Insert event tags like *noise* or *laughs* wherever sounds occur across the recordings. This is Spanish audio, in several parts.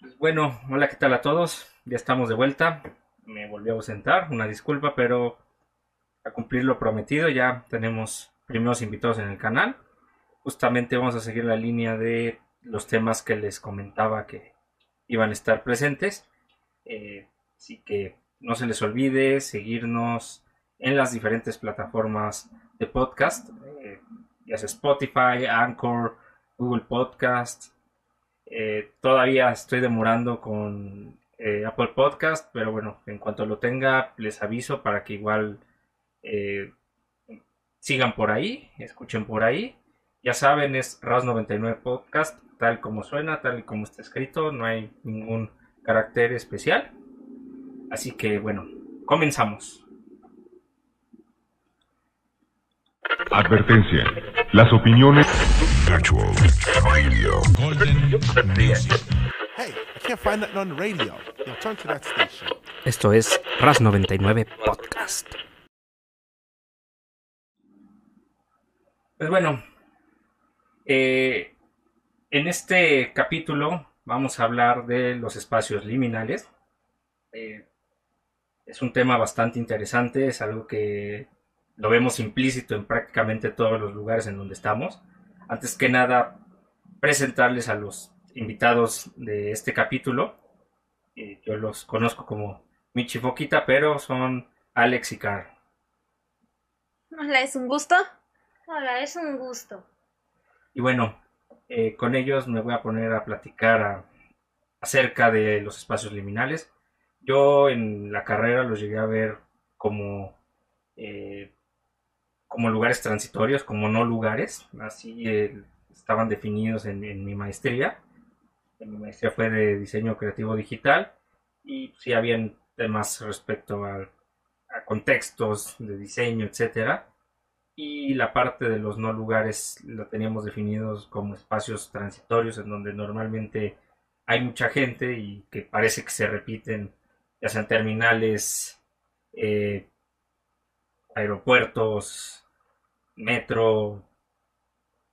Pues bueno, hola, ¿qué tal a todos? Ya estamos de vuelta. Me volví a ausentar, una disculpa, pero a cumplir lo prometido ya tenemos primeros invitados en el canal. Justamente vamos a seguir la línea de los temas que les comentaba que iban a estar presentes. Eh, así que no se les olvide seguirnos en las diferentes plataformas de podcast, eh, ya sea Spotify, Anchor, Google Podcast. Eh, todavía estoy demorando con Apple Podcast, pero bueno, en cuanto lo tenga les aviso para que igual sigan por ahí, escuchen por ahí. Ya saben, es RAS99 Podcast, tal como suena, tal como está escrito, no hay ningún carácter especial. Así que bueno, comenzamos. Advertencia. Las opiniones. Esto es RAS 99 Podcast. Pues bueno, eh, en este capítulo vamos a hablar de los espacios liminales. Eh, es un tema bastante interesante, es algo que lo vemos implícito en prácticamente todos los lugares en donde estamos. Antes que nada, presentarles a los invitados de este capítulo. Eh, yo los conozco como Michi Foquita, pero son Alex y Carl. Hola, es un gusto. Hola, es un gusto. Y bueno, eh, con ellos me voy a poner a platicar acerca de los espacios liminales. Yo en la carrera los llegué a ver como, eh, como lugares transitorios, como no lugares. Así eh, estaban definidos en, mi maestría. Mi maestría fue de diseño creativo digital y sí habían temas respecto a, a contextos de diseño, etcétera y la parte de los no lugares la teníamos definidos como espacios transitorios en donde normalmente hay mucha gente y que parece que se repiten ya sean terminales, eh, aeropuertos, metro,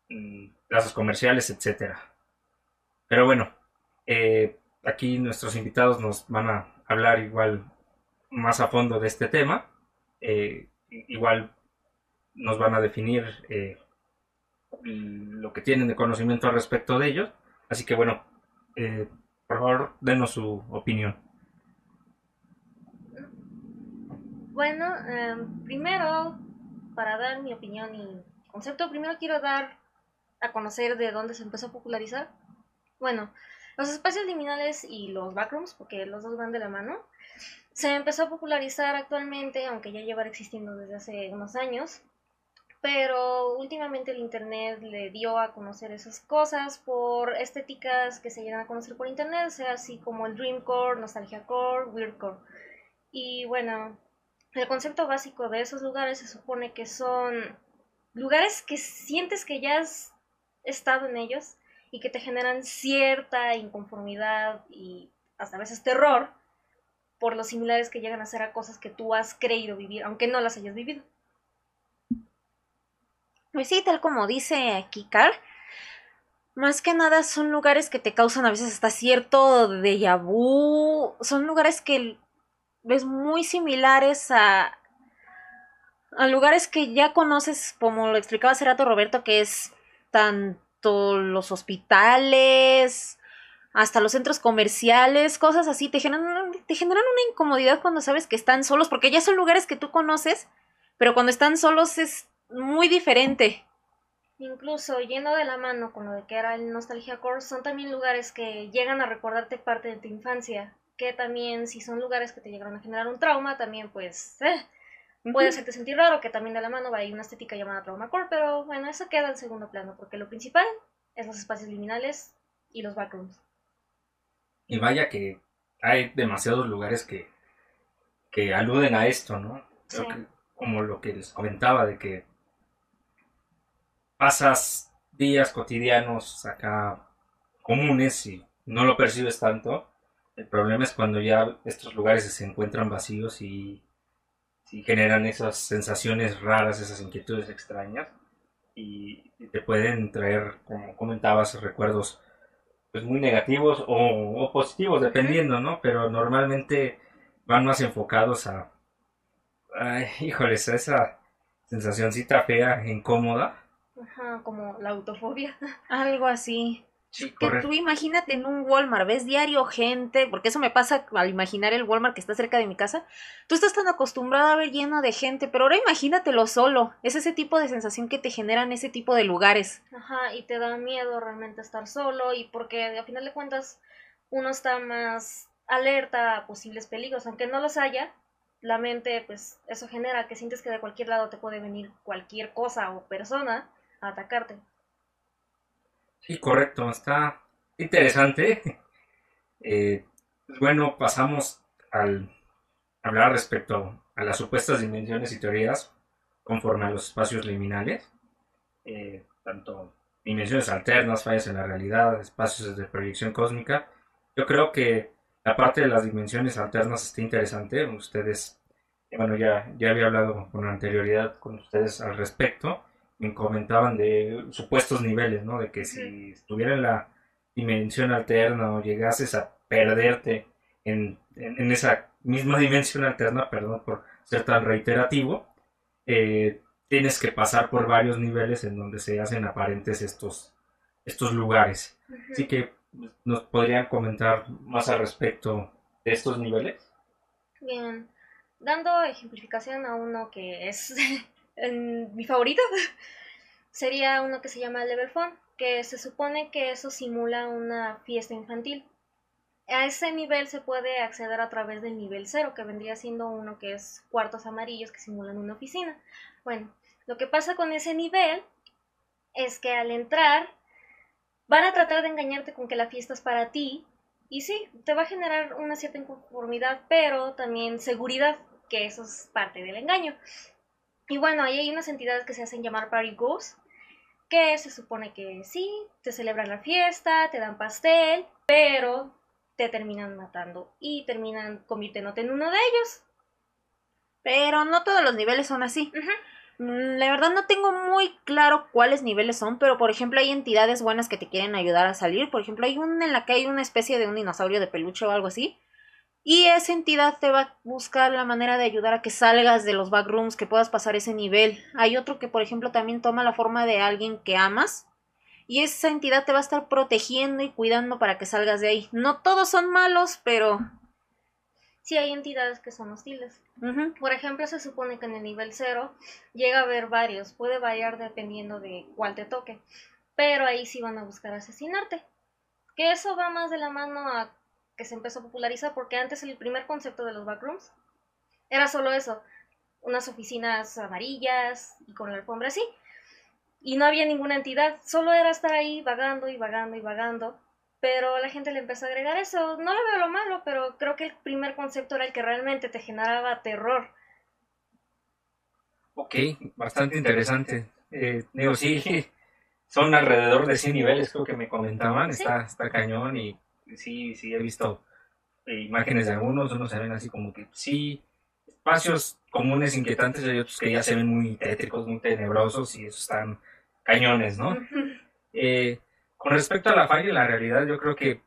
mm, plazas comerciales, etcétera. Pero bueno, eh, aquí nuestros invitados nos van a hablar igual más a fondo de este tema. Eh, igual nos van a definir eh, lo que tienen de conocimiento al respecto de ellos. Así que bueno, por favor, denos su opinión. Bueno, primero, para dar mi opinión y concepto, primero quiero dar a conocer de dónde se empezó a popularizar. Bueno, los espacios liminales y los backrooms, porque los dos van de la mano, se empezó a popularizar actualmente, aunque ya lleva existiendo desde hace unos años, pero últimamente el internet le dio a conocer esas cosas por estéticas que se llegan a conocer por internet, sea así como el dreamcore, nostalgia core, weirdcore. Y bueno, el concepto básico de esos lugares se supone que son lugares que sientes que ya has estado en ellos y que te generan cierta inconformidad y hasta a veces terror por los similares que llegan a ser a cosas que tú has creído vivir, aunque no las hayas vivido. Pues sí, tal como dice Kikar, más que nada son lugares que te causan a veces hasta cierto déjà vu. Son lugares que ves muy similares a, a lugares que ya conoces, como lo explicaba hace rato Roberto, que es tanto los hospitales, hasta los centros comerciales, cosas así, te generan, te generan una incomodidad cuando sabes que están solos, porque ya son lugares que tú conoces, pero cuando están solos es muy diferente. Incluso yendo de la mano con lo de que era el Nostalgia Core, son también lugares que llegan a recordarte parte de tu infancia. Que también, si son lugares que te llegaron a generar un trauma, también pues eh, puede hacerte sentir raro, que también de la mano va a una estética llamada Trauma Core, pero bueno, eso queda en segundo plano, porque lo principal es los espacios liminales y los backrooms. Y vaya que hay demasiados lugares que, que aluden a esto, ¿no? como lo que les comentaba, de que pasas días cotidianos acá comunes y no lo percibes tanto. El problema es cuando ya estos lugares se encuentran vacíos y, generan esas sensaciones raras, esas inquietudes extrañas y, te pueden traer, como comentabas, recuerdos pues muy negativos o, o positivos, dependiendo, ¿no? Pero normalmente van más enfocados a, ay, híjoles, a esa sensacioncita fea, incómoda. Ajá, como la autofobia. *laughs* Algo así. Sí, Que tú imagínate en un Walmart, ves diario gente, porque eso me pasa al imaginar el Walmart que está cerca de mi casa. Tú estás tan acostumbrado a ver lleno de gente, pero ahora imagínatelo solo. Es ese tipo de sensación que te generan ese tipo de lugares. Ajá, y te da miedo realmente estar solo y porque a final de cuentas uno está más alerta a posibles peligros, aunque no los haya, la mente pues eso genera que sientes que de cualquier lado te puede venir cualquier cosa o persona a atacarte. Sí, correcto, está interesante. *laughs* Eh, pues bueno, pasamos al hablar respecto a las supuestas dimensiones y teorías conforme a los espacios liminales, eh, tanto dimensiones alternas, fallas en la realidad, espacios de proyección cósmica. Yo creo que la parte de las dimensiones alternas está interesante. Ustedes, bueno, ya, ya había hablado con anterioridad con ustedes al respecto me comentaban de supuestos niveles, ¿no? De que si estuviera en la dimensión alterna o llegases a perderte en, en- en esa misma dimensión alterna, perdón por ser tan reiterativo, eh, tienes que pasar por varios niveles en donde se hacen aparentes estos, estos lugares. Así que nos podrían comentar más al respecto de estos niveles. Bien, dando ejemplificación a uno que es *laughs* mi favorito, *laughs* sería uno que se llama Level Fun, que se supone que eso simula una fiesta infantil. A ese nivel se puede acceder a través del nivel cero, que vendría siendo uno que es cuartos amarillos que simulan una oficina. Bueno, lo que pasa con ese nivel es que al entrar van a tratar de engañarte con que la fiesta es para ti y sí, te va a generar una cierta inconformidad, pero también seguridad, que eso es parte del engaño. Y bueno, ahí hay unas entidades que se hacen llamar Party Ghosts, que se supone que sí, te celebran la fiesta, te dan pastel, pero te terminan matando y terminan convirtiéndote en uno de ellos. Pero no todos los niveles son así. Mm, La verdad no tengo muy claro cuáles niveles son, pero por ejemplo hay entidades buenas que te quieren ayudar a salir. Por ejemplo, hay una en la que hay una especie de un dinosaurio de peluche o algo así. Y esa entidad te va a buscar la manera de ayudar a que salgas de los backrooms, que puedas pasar ese nivel. Hay otro que, por ejemplo, también toma la forma de alguien que amas. Y esa entidad te va a estar protegiendo y cuidando para que salgas de ahí. No todos son malos, pero... Sí hay entidades que son hostiles. Por ejemplo, se supone que en el nivel 0 llega a haber varios, puede variar dependiendo de cuál te toque, pero ahí sí van a buscar asesinarte. Que eso va más de la mano a que se empezó a popularizar, porque antes el primer concepto de los backrooms era solo eso, unas oficinas amarillas y con la alfombra así. Y no había ninguna entidad, solo era estar ahí vagando y vagando y vagando. Pero la gente le empezó a agregar eso. No le veo lo malo, pero creo que el primer concepto era el que realmente te generaba terror. Ok, bastante interesante. Eh, digo, sí, *laughs* son alrededor de 100 niveles, creo que me comentaban. Sí. Está, está cañón y sí, sí, he visto eh, imágenes de algunos, unos se ven así como que sí, espacios comunes inquietantes y hay otros que ya se ven muy tétricos, muy tenebrosos y esos están cañones, ¿no? Eh, con respecto a la falla y la realidad, yo creo que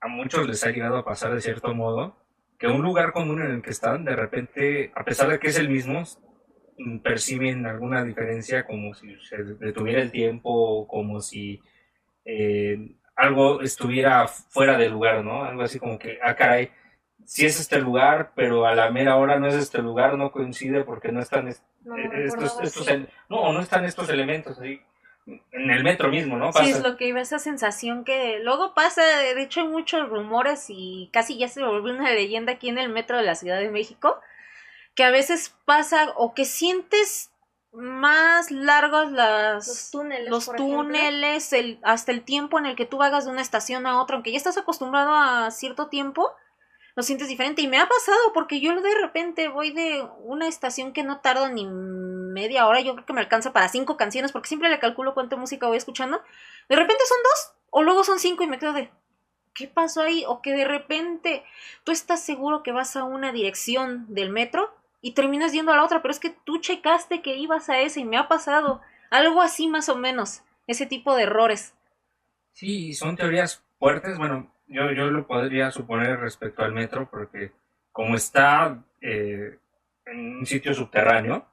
a muchos les ha llegado a pasar de cierto modo que un lugar común en el que están, de repente, a pesar de que es el mismo, perciben alguna diferencia como si se detuviera el tiempo, como si eh, algo estuviera fuera de lugar, ¿no? Algo así como que, ah, caray, sí es este lugar, pero a la mera hora no es este lugar, no coincide porque no están est- No lo estos, no, no están estos elementos ahí en el metro mismo, ¿no? Sí, es lo que iba, esa sensación que luego pasa, de hecho hay muchos rumores y casi ya se volvió una leyenda aquí en el metro de la Ciudad de México, que a veces pasa o que sientes más largos las, Los túneles. los por ejemplo. túneles, el, hasta el tiempo en el que tú vagas de una estación a otra, aunque ya estás acostumbrado a cierto tiempo, lo sientes diferente. Y me ha pasado porque yo de repente voy de una estación que no tarda ni media hora, yo creo que me alcanza para cinco canciones, porque siempre le calculo cuánta música voy escuchando. De repente son dos, o luego son cinco y me quedo de, ¿qué pasó ahí? O que de repente tú estás seguro que vas a una dirección del metro y terminas yendo a la otra, pero es que tú checaste que ibas a esa y me ha pasado algo así más o menos, ese tipo de errores. Sí, son teorías fuertes, bueno, yo, yo lo podría suponer respecto al metro, porque como está eh, en un sitio subterráneo,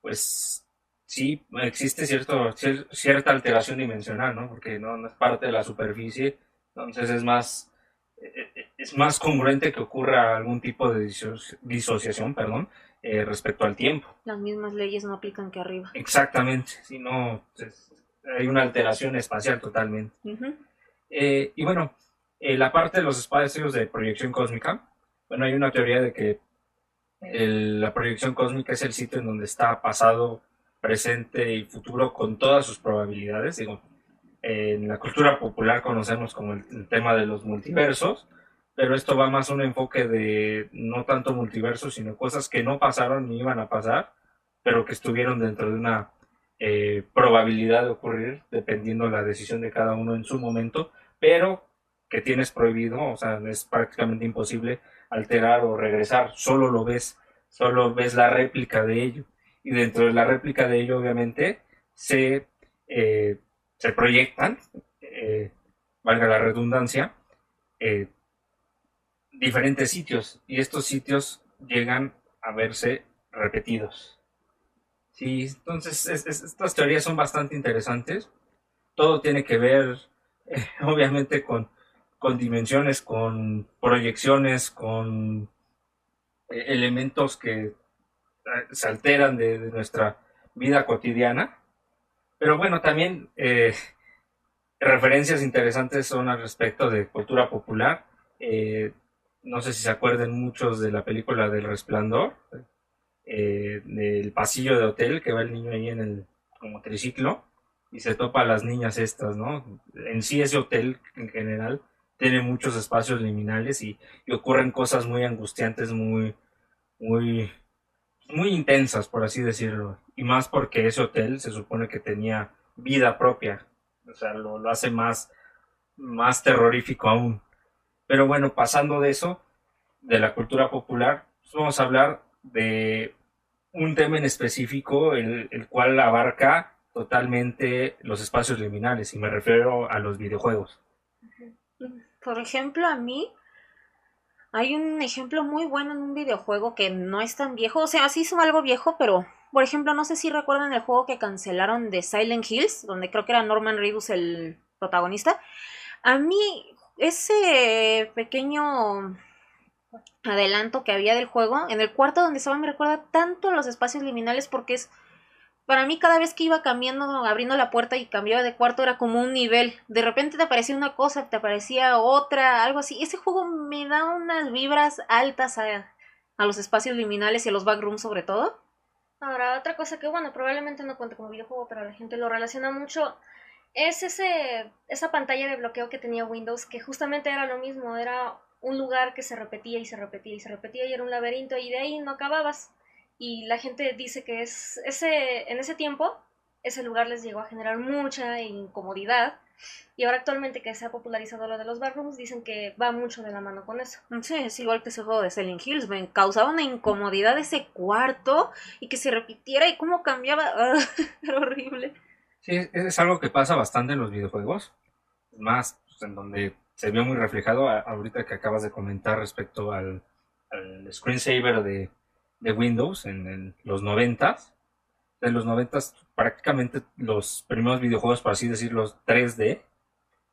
pues sí existe cierto, cierta alteración dimensional, ¿no? Porque no, no es parte de la superficie, entonces es más, es más congruente que ocurra algún tipo de disociación, perdón, eh, respecto al tiempo. Las mismas leyes no aplican que arriba. Exactamente, si no, hay una alteración espacial totalmente. y bueno, la parte de los espacios de proyección cósmica, bueno, hay una teoría de que la proyección cósmica es el sitio en donde está pasado, presente y futuro con todas sus probabilidades. Digo, en la cultura popular conocemos como el, tema de los multiversos, pero esto va más un enfoque de no tanto multiversos, sino cosas que no pasaron ni iban a pasar, pero que estuvieron dentro de una eh, probabilidad de ocurrir, dependiendo la decisión de cada uno en su momento, pero que tienes prohibido, o sea, es prácticamente imposible alterar o regresar, solo lo ves, solo ves la réplica de ello. Y dentro de la réplica de ello, obviamente, se, eh, se proyectan, eh, valga la redundancia, eh, diferentes sitios. Y estos sitios llegan a verse repetidos. Sí, entonces estas teorías son bastante interesantes. Todo tiene que ver, *laughs* obviamente, con con dimensiones, con proyecciones, con eh, elementos que se alteran de, nuestra vida cotidiana. Pero bueno, también eh, referencias interesantes son al respecto de cultura popular. no sé si se acuerdan muchos de la película del resplandor, del pasillo de hotel que va el niño ahí en el como triciclo y se topa a las niñas estas, ¿no? En sí ese hotel en general tiene muchos espacios liminales y, ocurren cosas muy angustiantes, muy, muy, muy intensas, por así decirlo. Y más porque ese hotel se supone que tenía vida propia. O sea, lo, hace más, más terrorífico aún. Pero bueno, pasando de eso, de la cultura popular, pues vamos a hablar de un tema en específico, el, el cual abarca totalmente los espacios liminales, y me refiero a los videojuegos. Por ejemplo, a mí hay un ejemplo muy bueno en un videojuego que no es tan viejo, o sea, sí es algo viejo, pero por ejemplo, no sé si recuerdan el juego que cancelaron de Silent Hills, donde creo que era Norman Reedus el protagonista. A mí ese pequeño adelanto que había del juego, en el cuarto donde estaba me recuerda tanto los espacios liminales porque es para mí cada vez que iba cambiando, abriendo la puerta y cambiaba de cuarto era como un nivel. De repente te aparecía una cosa, te aparecía otra, algo así. Ese juego me da unas vibras altas a, los espacios liminales y a los backrooms sobre todo. Ahora, otra cosa que, bueno, probablemente no cuente como videojuego, pero la gente lo relaciona mucho, es ese, esa pantalla de bloqueo que tenía Windows, que justamente era lo mismo, era un lugar que se repetía y se repetía y se repetía y era un laberinto y de ahí no acababas y la gente dice que es ese en ese tiempo ese lugar les llegó a generar mucha incomodidad y ahora actualmente que se ha popularizado lo de los barrooms dicen que va mucho de la mano con eso. Sí, es igual que ese juego de Selling Hills, me causaba una incomodidad ese cuarto y que se repitiera y cómo cambiaba, *laughs* era horrible. Sí, es algo que pasa bastante en los videojuegos, más pues, en donde se vio muy reflejado ahorita que acabas de comentar respecto al, al screensaver de de Windows en, los 90 En los 90 prácticamente los primeros videojuegos, por así decirlo, 3D.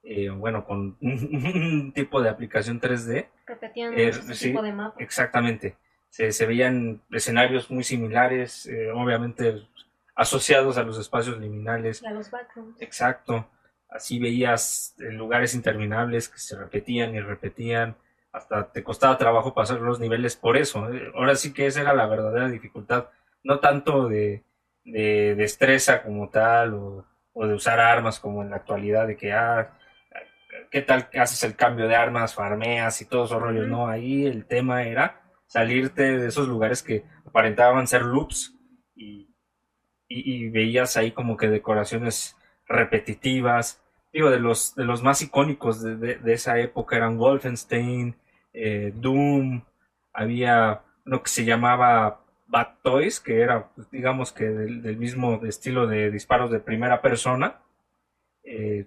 Eh, bueno, con *laughs* un tipo de aplicación 3D. Repetían eh, tipo de mapa. Exactamente. Se, veían escenarios muy similares, eh, obviamente asociados a los espacios liminales. Y a los backrooms. Exacto. Así veías lugares interminables que se repetían y repetían hasta te costaba trabajo pasar los niveles por eso. ¿eh? Ahora sí que esa era la verdadera dificultad, no tanto de, de destreza como tal o, de usar armas como en la actualidad, de que, ah, ¿qué tal que haces el cambio de armas, farmeas y todos esos rollos? No, ahí el tema era salirte de esos lugares que aparentaban ser loops y, y, veías ahí como que decoraciones repetitivas. Digo, de los, de los más icónicos de, de esa época eran Wolfenstein, eh, Doom, había uno que se llamaba Bad Toys, que era, pues, digamos que del, mismo estilo de disparos de primera persona. Eh,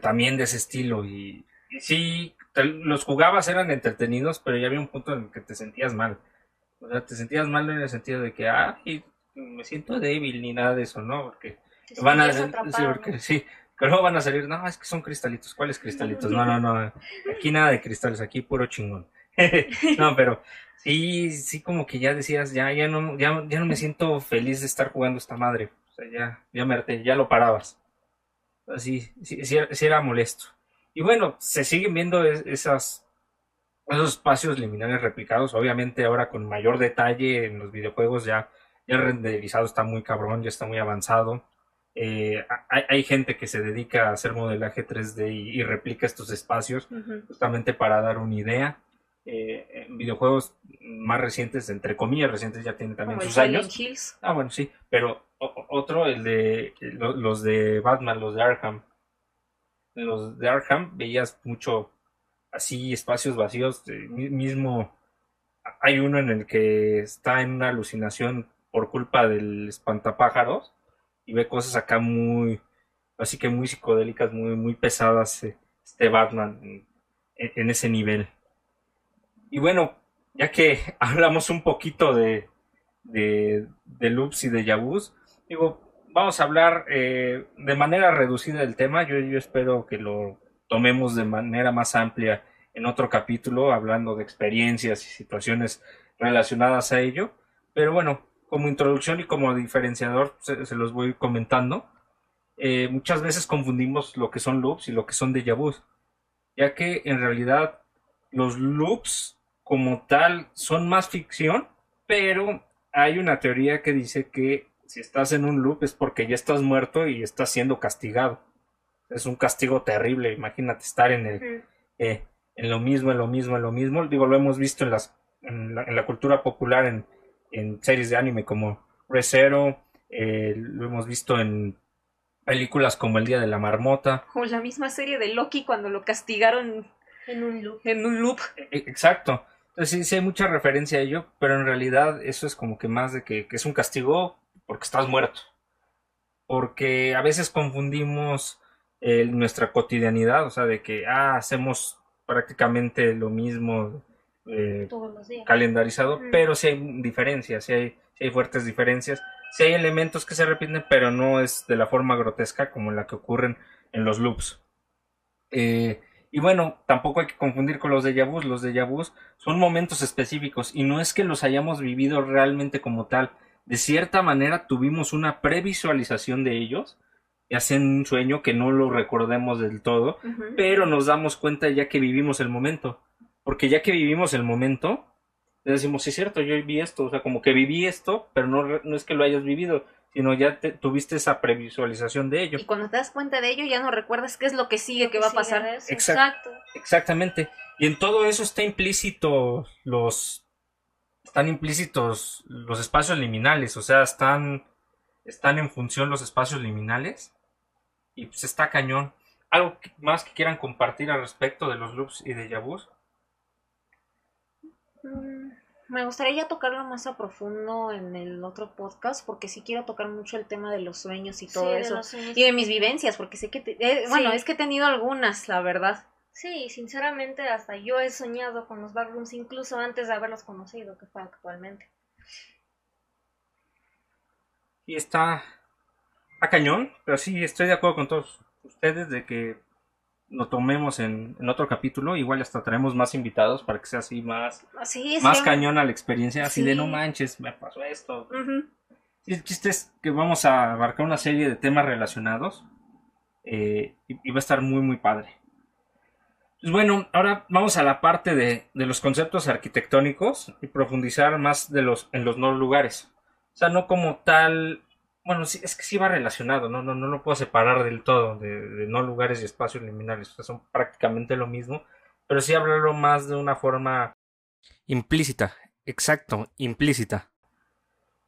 también de ese estilo. Y, y sí, te- los jugabas, eran entretenidos, pero ya había un punto en el que te sentías mal. O sea, te sentías mal en el sentido de que, ah, me siento débil ni nada de eso, ¿no? Porque van a sí, sí, que luego van a salir, no, es que son cristalitos, ¿cuáles cristalitos? No, no, no, aquí nada de cristales, aquí puro chingón. *laughs* no, pero sí, sí como que ya decías, ya, ya no, ya, ya no me siento feliz de estar jugando esta madre. O sea, ya, ya me harté, ya lo parabas. Así, sí, sí, era molesto. Y bueno, se siguen viendo es- esas, esos espacios liminales replicados, obviamente ahora con mayor detalle en los videojuegos ya, ya renderizado está muy cabrón, ya está muy avanzado. Eh, hay, hay gente que se dedica a hacer modelaje 3D y, y replica estos espacios justamente para dar una idea. Eh, en videojuegos más recientes, entre comillas recientes, ya tienen también Como sus años. Hills. Ah, bueno, sí, pero o- otro, el de lo- los de Batman, los de Arkham. Los de Arkham veías mucho así espacios vacíos, eh, mi- mismo hay uno en el que está en una alucinación por culpa del espantapájaros y ve cosas acá muy, así que muy psicodélicas, muy, muy pesadas, eh, este Batman en, ese nivel. Y bueno, ya que *laughs* hablamos un poquito de, de, de loops y de yabús, digo, vamos a hablar eh, de manera reducida del tema. Yo espero que lo tomemos de manera más amplia en otro capítulo, hablando de experiencias y situaciones relacionadas a ello. Pero bueno, como introducción y como diferenciador, se, se los voy comentando. Eh, muchas veces confundimos lo que son loops y lo que son déjà vus, ya que en realidad los loops como tal son más ficción, pero hay una teoría que dice que si estás en un loop es porque ya estás muerto y estás siendo castigado. Es un castigo terrible, imagínate estar en el eh, en lo mismo, en lo mismo, en lo mismo. Digo, lo hemos visto en las en la, en la cultura popular en, en series de anime como Re:Zero, eh, lo hemos visto en películas como El Día de la Marmota. O la misma serie de Loki cuando lo castigaron En un loop. en un loop. E- e- Exacto. Entonces sí, sí hay mucha referencia a ello, pero en realidad eso es como que más de que, que es un castigo porque estás muerto. Porque a veces confundimos eh, nuestra cotidianidad, o sea, de que ah, hacemos prácticamente lo mismo eh, Todos los días. calendarizado, Ujú. pero sí hay diferencias, sí hay, sí hay fuertes diferencias, sí hay elementos que se repiten, pero no es de la forma grotesca como la que ocurren en los loops. Eh, y bueno, tampoco hay que confundir con los déjà vus. Los déjà vus son momentos específicos y no es que los hayamos vivido realmente como tal. De cierta manera tuvimos una previsualización de ellos, ya sea en un sueño que no lo recordemos del todo, pero nos damos cuenta ya que vivimos el momento. Porque ya que vivimos el momento, decimos, sí es cierto, yo vi esto, o sea, como que viví esto, pero no, no es que lo hayas vivido, sino ya te- tuviste esa previsualización de ello. Y cuando te das cuenta de ello, ya no recuerdas qué es lo que sigue que va a pasar. eso, Exacto. Exacto. Exactamente. Y en todo eso está implícito los están implícitos los espacios liminales, o sea, están están en función los espacios liminales y pues está cañón. Algo más que quieran compartir al respecto de los loops y de vus. Mm, Me gustaría ya tocarlo más a profundo en el otro podcast, porque sí quiero tocar mucho el tema de los sueños y todo Sí, de eso. sueños. Y de mis vivencias, porque sé que... te- eh, Bueno, Sí. es que he tenido algunas, la verdad. Sí, sinceramente hasta yo he soñado con los backrooms incluso antes de haberlos conocido, que fue actualmente. Y está a cañón, pero sí estoy de acuerdo con todos ustedes de que lo tomemos en, en otro capítulo. Igual hasta traemos más invitados para que sea así más, Sí, más sería- cañona la experiencia, así de Sí. no manches, me pasó esto. Ujú. Sí, el chiste es que vamos a abarcar una serie de temas relacionados eh, y, y va a estar muy, muy padre. Pues bueno, ahora vamos a la parte de, de los conceptos arquitectónicos y profundizar más de los, en los no lugares. O sea, no como tal. Bueno, sí, es que sí va relacionado, no, no, no lo puedo separar del todo de, de no lugares y espacios liminales. O sea, son prácticamente lo mismo, pero sí hablarlo más de una forma implícita. Exacto, implícita.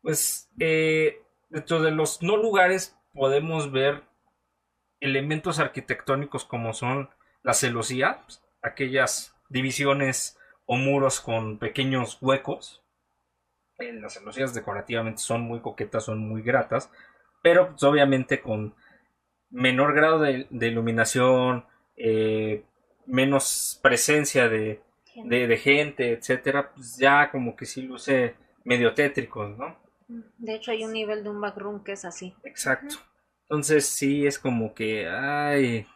Pues eh, dentro de los no lugares podemos ver elementos arquitectónicos como son las celosías, aquellas divisiones o muros con pequeños huecos. Las celosías decorativamente son muy coquetas, son muy gratas, pero pues, obviamente con menor grado de, iluminación, eh, menos presencia de, de, gente, etcétera, pues ya como que sí luce medio tétrico, ¿no? De hecho, hay un nivel de un backroom que es así. Exacto. Entonces sí es como que, ay,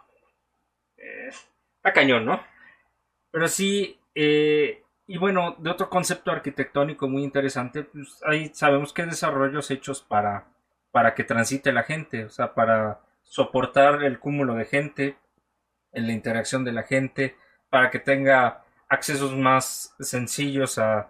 eh, a cañón, ¿no? Pero sí, eh, y bueno, de otro concepto arquitectónico muy interesante, pues ahí sabemos que hay desarrollos hechos para, para que transite la gente, o sea, para soportar el cúmulo de gente, en la interacción de la gente, para que tenga accesos más sencillos a,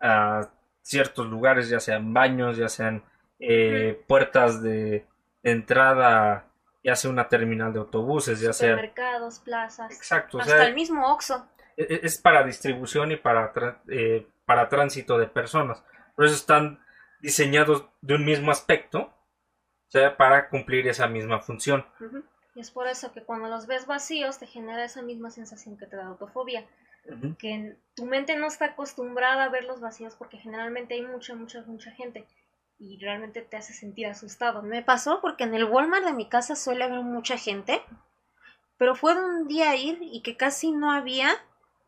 a ciertos lugares, ya sean baños, ya sean eh, puertas de, entrada, ya sea una terminal de autobuses, ya sea... Mercados, plazas. Exacto. Hasta el mismo Oxxo. E, e, es para distribución y para, eh, para tránsito de personas. Por eso están diseñados de un mismo aspecto, o sea, para cumplir esa misma función. Y es por eso que cuando los ves vacíos te genera esa misma sensación que te da autofobia. Que tu mente no está acostumbrada a ver los vacíos porque generalmente hay mucha, mucha, mucha gente y realmente te hace sentir asustado. Me pasó porque en el Walmart de mi casa suele haber mucha gente, pero fue de un día ir y que casi no había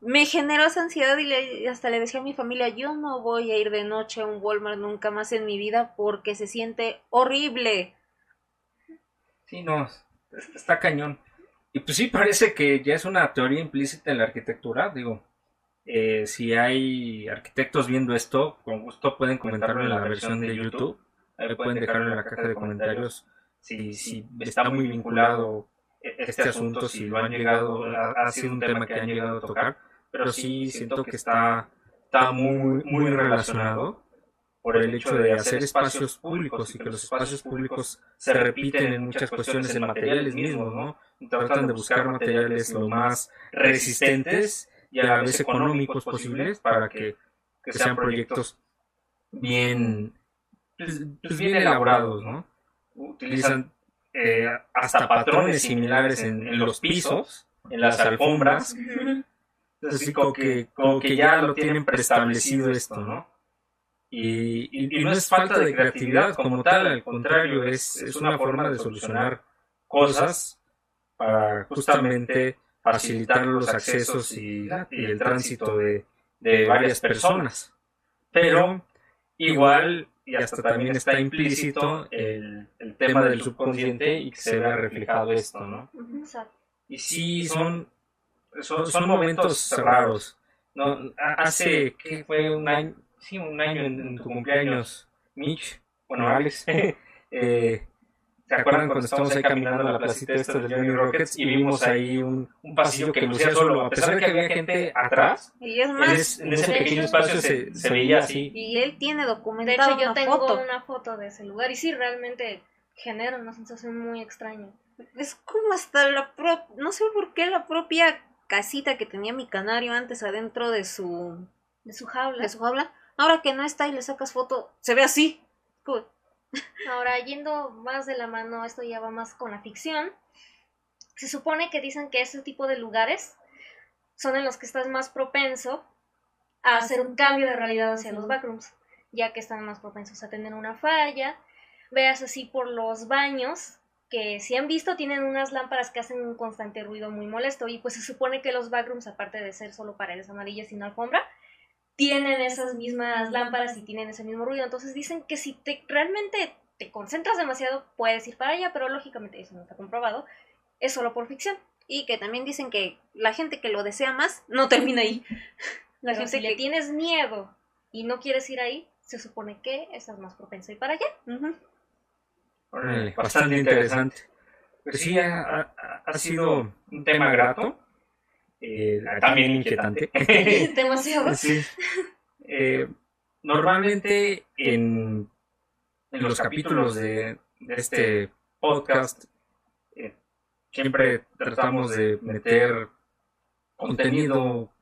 me generó esa ansiedad y hasta le decía a mi familia, yo no voy a ir de noche a un Walmart nunca más en mi vida porque se siente horrible. Sí, no, está cañón. Y pues sí, parece que ya es una teoría implícita en la arquitectura, digo. Eh, si hay arquitectos viendo esto, con gusto pueden comentarlo en la versión de YouTube. Ahí pueden dejarlo en la caja de comentarios si, si está muy vinculado este asunto, si lo han llegado, ha sido un tema que han llegado a tocar pero sí siento que está, está muy, muy relacionado por el hecho de hacer espacios públicos y que los espacios públicos se repiten en muchas cuestiones en materiales mismos, ¿no? Tratan de buscar materiales lo más resistentes y a la vez económicos posibles para que, sean proyectos bien, pues, pues bien elaborados, ¿no? Utilizan eh, hasta patrones similares en, los pisos, en las alfombras, Así como que, como que ya lo tienen preestablecido esto, ¿no? Y, no es falta de creatividad como tal, al contrario, es, es una forma de solucionar cosas para justamente facilitar los accesos y, el tránsito de, de, varias personas. Pero igual, y hasta también está implícito el, el tema del subconsciente y que se vea reflejado esto, ¿no? Y sí, son son, momentos raros. No, hace, que fue? Un año, sí, un año en, tu cumpleaños, Mitch, bueno, Alex, *laughs* eh, ¿Se acuerdan cuando estábamos ahí caminando en la placita esta de Johnny Rockets y vimos ahí un, un pasillo que lucía solo, a pesar de que había gente atrás? Y es más, en, ese pequeño espacio se, se, veía así. Y él tiene documentado De hecho, yo tengo foto. una foto de ese lugar y sí, realmente genera una sensación muy extraña. Es como hasta la propia, no sé por qué la propia casita que tenía mi canario antes adentro de su de su jaula. De su jaula. Ahora que no está y le sacas foto, se ve así. Ahora, yendo más de la mano, esto ya va más con la ficción. Se supone que dicen que ese tipo de lugares son en los que estás más propenso a hacer un cambio de realidad hacia los backrooms, ya que están más propensos a tener una falla. Veas así por los baños, que si han visto tienen unas lámparas que hacen un constante ruido muy molesto y pues se supone que los backrooms, aparte de ser solo paredes amarillas sin alfombra, tienen esas mismas lámparas y tienen ese mismo ruido. Entonces dicen que si te realmente te concentras demasiado puedes ir para allá, pero lógicamente eso no está comprobado, es solo por ficción. Y que también dicen que la gente que lo desea más no termina ahí. *laughs* La gente si le tienes miedo y no quieres ir ahí, se supone que estás más propenso a ir para allá bastante interesante. Pues sí, ha, sido un tema grato, eh, también inquietante. Demasiado. *laughs* *laughs* sí. Eh, normalmente en, en, los capítulos de, este podcast eh, siempre tratamos de meter contenido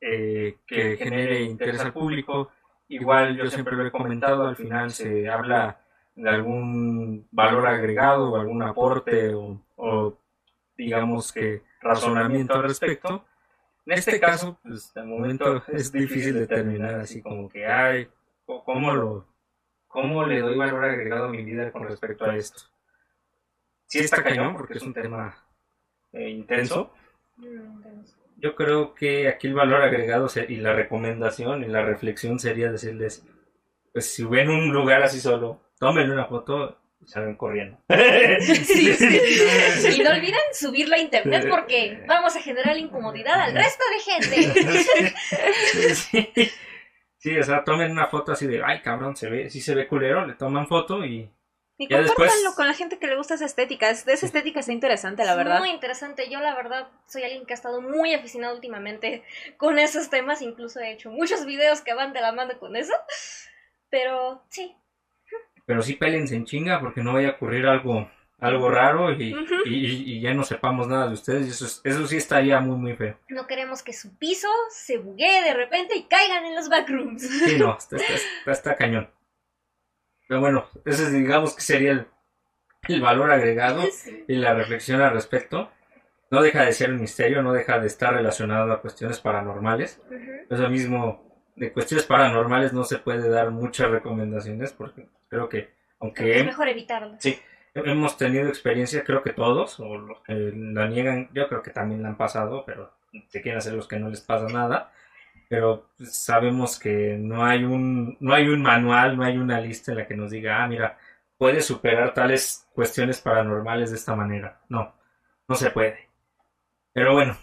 que genere interés al público. Igual yo siempre lo he comentado, al final se habla de algún valor agregado o algún aporte o, digamos que razonamiento al respecto. En este caso, pues de momento es difícil determinar así como que, ay, ¿cómo, lo, ¿cómo le doy valor agregado a mi vida con respecto a esto? sí está cañón porque es un tema eh, intenso. Yo creo que aquí el valor agregado y la recomendación y la reflexión sería decirles, pues si ven un lugar así solo, tómenle una foto y salgan corriendo. *laughs* *laughs* Y no olviden subirlo a internet porque vamos a generar incomodidad al resto de gente. Sí, o sea, tomen una foto así de, ay cabrón, se ve, si se ve culero, le toman foto y y compártanlo con la gente que le gusta esa estética. Esa estética está interesante, la verdad. Muy interesante. Yo, la verdad, soy alguien que ha estado muy aficionado últimamente con esos temas. Incluso he hecho muchos videos que van de la mano con eso. Pero sí. Pero sí pélense en chinga porque no vaya a ocurrir algo algo raro y, y, ya no sepamos nada de ustedes. Y eso, eso sí estaría muy, muy feo. No queremos que su piso se buguee de repente y caigan en los backrooms. Sí, no, *laughs* está, está, está cañón. Pero bueno, ese digamos que sería el, valor agregado *laughs* y la reflexión al respecto. No deja de ser un misterio, no deja de estar relacionado a cuestiones paranormales. Eso mismo, de cuestiones paranormales no se puede dar muchas recomendaciones porque creo que, aunque... Es mejor evitarlo. Sí, hemos tenido experiencia, creo que todos, o los que la niegan, yo creo que también la han pasado, pero se quieren hacer los que no les pasa nada pero sabemos que no hay un no hay un manual, no hay una lista en la que nos diga, ah, mira, puedes superar tales cuestiones paranormales de esta manera. No, no se puede. Pero bueno,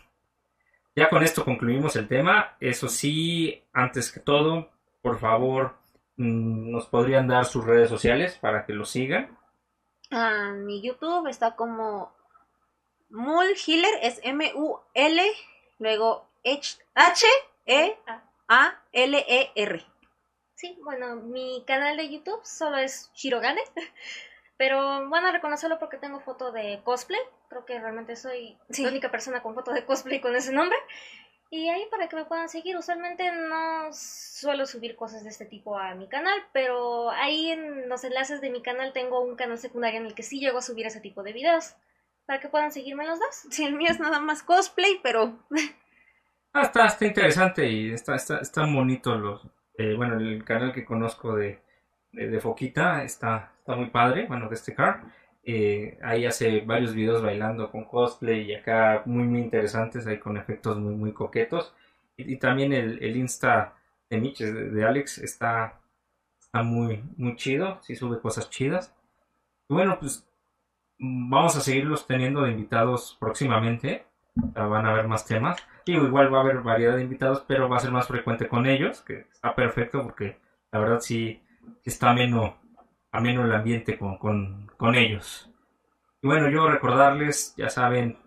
ya con esto concluimos el tema. Eso sí, antes que todo, por favor, mm, nos podrían dar sus redes sociales para que lo sigan. Ah, mi YouTube está como Mulhiller, es M-U-L, luego H, H e-A-L-E-R. Sí, bueno, mi canal de YouTube solo es Shirogane. *laughs* Pero van a reconocerlo porque tengo foto de cosplay. Creo que realmente soy la única persona con foto de cosplay con ese nombre. Y ahí para que me puedan seguir, usualmente no suelo subir cosas de este tipo a mi canal, pero ahí en los enlaces de mi canal tengo un canal secundario en el que sí llego a subir ese tipo de videos. Para que puedan seguirme los dos. Sí, el mío es nada más cosplay, pero *laughs* Ah, está, está interesante y está, está, está bonito los, eh, bueno, el canal que conozco de, de, Foquita está, está muy padre, bueno, de este car. Eh, ahí hace varios videos bailando con cosplay y acá muy, muy interesantes, ahí con efectos muy, muy coquetos. Y, también el, el, Insta de Mitch, de, Alex, está, está muy, muy chido, sí sube cosas chidas. Y bueno, pues vamos a seguirlos teniendo de invitados próximamente, van a haber más temas igual va a haber variedad de invitados, pero va a ser más frecuente con ellos, que está perfecto porque la verdad sí, está ameno, ameno el ambiente con, ellos. Y bueno, yo recordarles, ya saben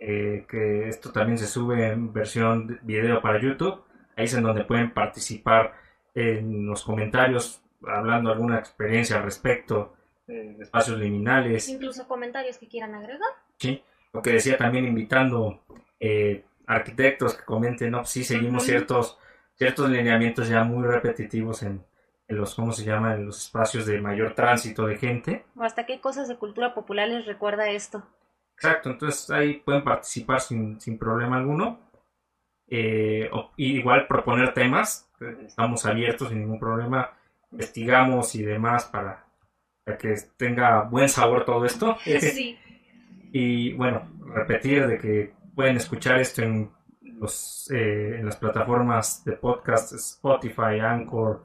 eh, que esto también se sube en versión video para YouTube. Ahí es en donde pueden participar en los comentarios hablando alguna experiencia al respecto espacios liminales. Incluso comentarios que quieran agregar. Sí, lo que decía también invitando eh, arquitectos que comenten, no, sí seguimos ciertos, ciertos lineamientos ya muy repetitivos en, los, ¿cómo se llama? En los espacios de mayor tránsito de gente. ¿O hasta qué cosas de cultura popular les recuerda esto? Exacto, entonces ahí pueden participar sin, problema alguno. Eh, igual proponer temas, estamos abiertos sin ningún problema, investigamos y demás para, para que tenga buen sabor todo esto. *laughs* *laughs* Sí. y bueno, repetir de que pueden escuchar esto en, los, eh, en las plataformas de podcast Spotify, Anchor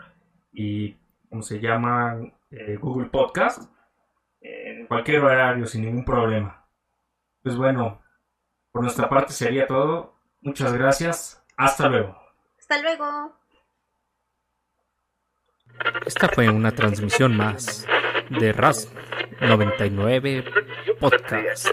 y, ¿cómo se llama? Eh, Google Podcast. En cualquier horario, sin ningún problema. Pues bueno, por nuestra parte sería todo. Muchas gracias. Hasta luego. Hasta luego. Esta fue una transmisión más de RAS 99 Podcast.